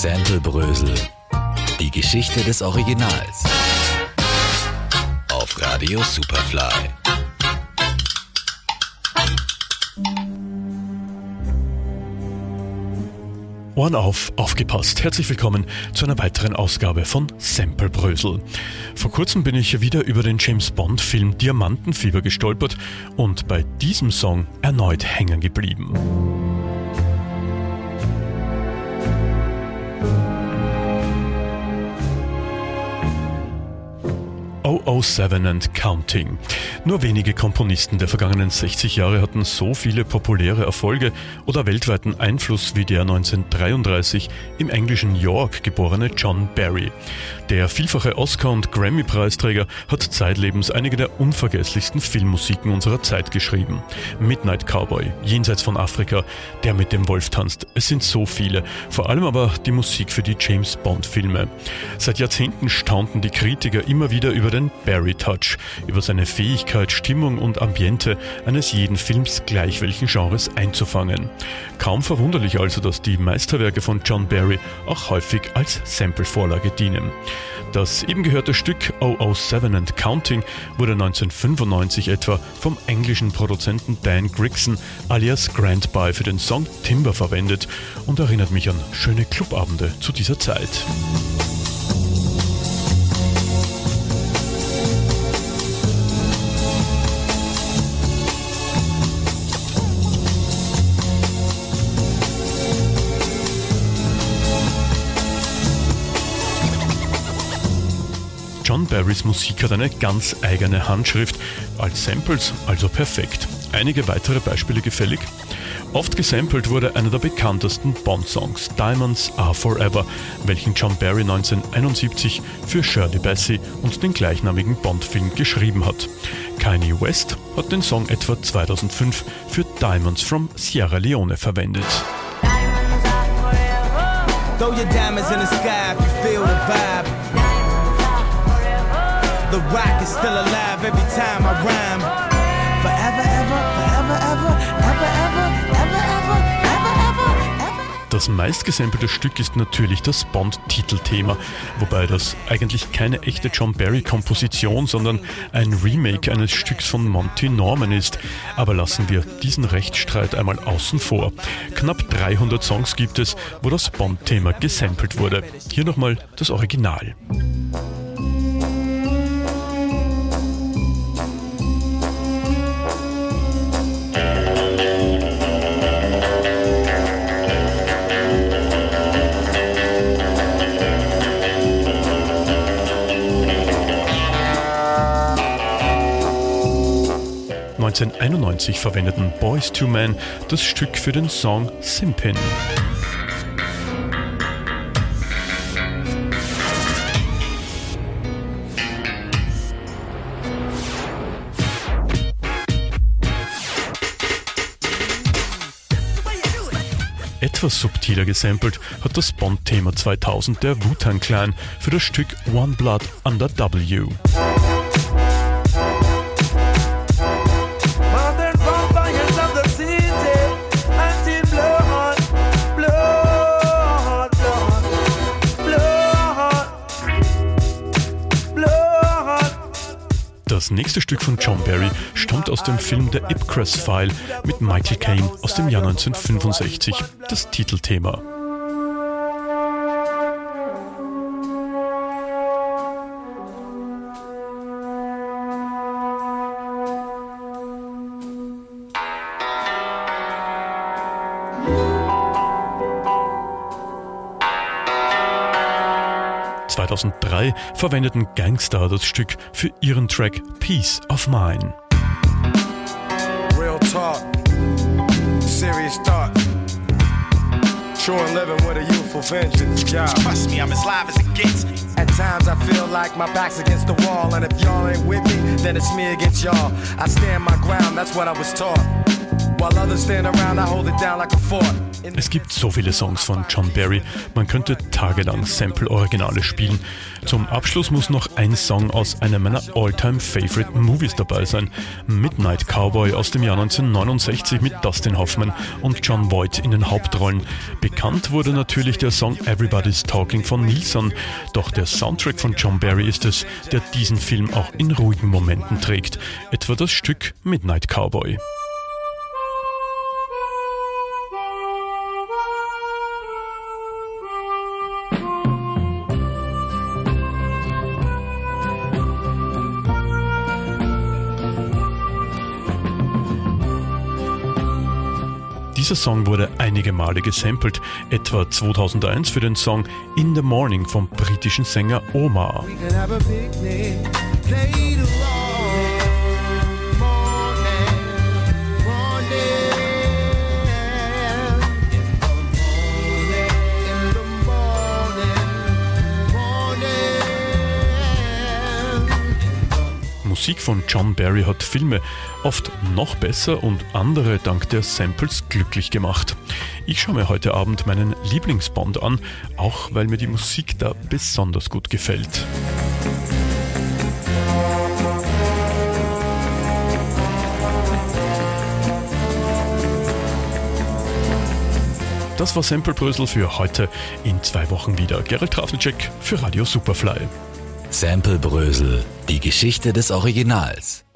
Sample Die Geschichte des Originals. Auf Radio Superfly. Ohren auf, aufgepasst. Herzlich willkommen zu einer weiteren Ausgabe von Sample Brösel. Vor kurzem bin ich wieder über den James Bond Film Diamantenfieber gestolpert und bei diesem Song erneut hängen geblieben. 007 and Counting. Nur wenige Komponisten der vergangenen 60 Jahre hatten so viele populäre Erfolge oder weltweiten Einfluss wie der 1933 im englischen York geborene John Barry. Der vielfache Oscar- und Grammy-Preisträger hat zeitlebens einige der unvergesslichsten Filmmusiken unserer Zeit geschrieben. Midnight Cowboy, Jenseits von Afrika, Der mit dem Wolf tanzt. Es sind so viele, vor allem aber die Musik für die James Bond-Filme. Seit Jahrzehnten staunten die Kritiker immer wieder über den Barry Touch, über seine Fähigkeit, Stimmung und Ambiente eines jeden Films gleich welchen Genres einzufangen. Kaum verwunderlich also, dass die Meisterwerke von John Barry auch häufig als Sample-Vorlage dienen. Das eben gehörte Stück 007 and Counting wurde 1995 etwa vom englischen Produzenten Dan Grigson alias Grant By für den Song Timber verwendet und erinnert mich an schöne Clubabende zu dieser Zeit. John Barrys Musik hat eine ganz eigene Handschrift, als Samples also perfekt. Einige weitere Beispiele gefällig? Oft gesampelt wurde einer der bekanntesten Bond-Songs, Diamonds Are Forever, welchen John Barry 1971 für Shirley Bassey und den gleichnamigen Bond-Film geschrieben hat. Kanye West hat den Song etwa 2005 für Diamonds from Sierra Leone verwendet. Throw your diamonds in the sky if you feel the vibe. The rock is still alive every time I rhyme. Forever, ever, forever, ever, ever, ever. Das meistgesampelte Stück ist natürlich das Bond-Titelthema, wobei das eigentlich keine echte John Barry-Komposition, sondern ein Remake eines Stücks von Monty Norman ist. Aber lassen wir diesen Rechtsstreit einmal außen vor. Knapp 300 Songs gibt es, wo das Bond-Thema gesampelt wurde. Hier nochmal das Original. 1991 verwendeten Boys to Men das Stück für den Song Simpin. Etwas subtiler gesampelt hat das Bond-Thema 2000 der Wu-Tang Clan für das Stück One Blood Under W. Das nächste Stück von John Barry stammt aus dem Film The Ipcress File mit Michael Caine aus dem Jahr 1965, das Titelthema. 2003 verwendeten Gangstar das Stück für ihren Track Peace of Mine. Real talk, serious thought. True and living with a youthful vengeance. Yeah. Trust me, I'm as live as it gets. At times I feel like my back's against the wall, and if y'all ain't with me, then it's me against y'all. I stand my ground, that's what I was taught. Es gibt so viele Songs von John Barry, man könnte tagelang Sample-Originale spielen. Zum Abschluss muss noch ein Song aus einer meiner all-time favorite Movies dabei sein. Midnight Cowboy aus dem Jahr 1969 mit Dustin Hoffman und John Voight in den Hauptrollen. Bekannt wurde natürlich der Song Everybody's Talking von Nilsson, doch der Soundtrack von John Barry ist es, der diesen Film auch in ruhigen Momenten trägt, etwa das Stück Midnight Cowboy. Dieser Song wurde einige Male gesampelt, etwa 2001 für den Song In the Morning vom britischen Sänger Omar. Musik von John Barry hat Filme oft noch besser und andere dank der Samples glücklich gemacht. Ich schaue mir heute Abend meinen Lieblingsbond an, auch weil mir die Musik da besonders gut gefällt. Das war Sample Brösel für heute. In zwei Wochen wieder. Gerald Trafnicek für Radio Superfly. Sample Brösel, die Geschichte des Originals.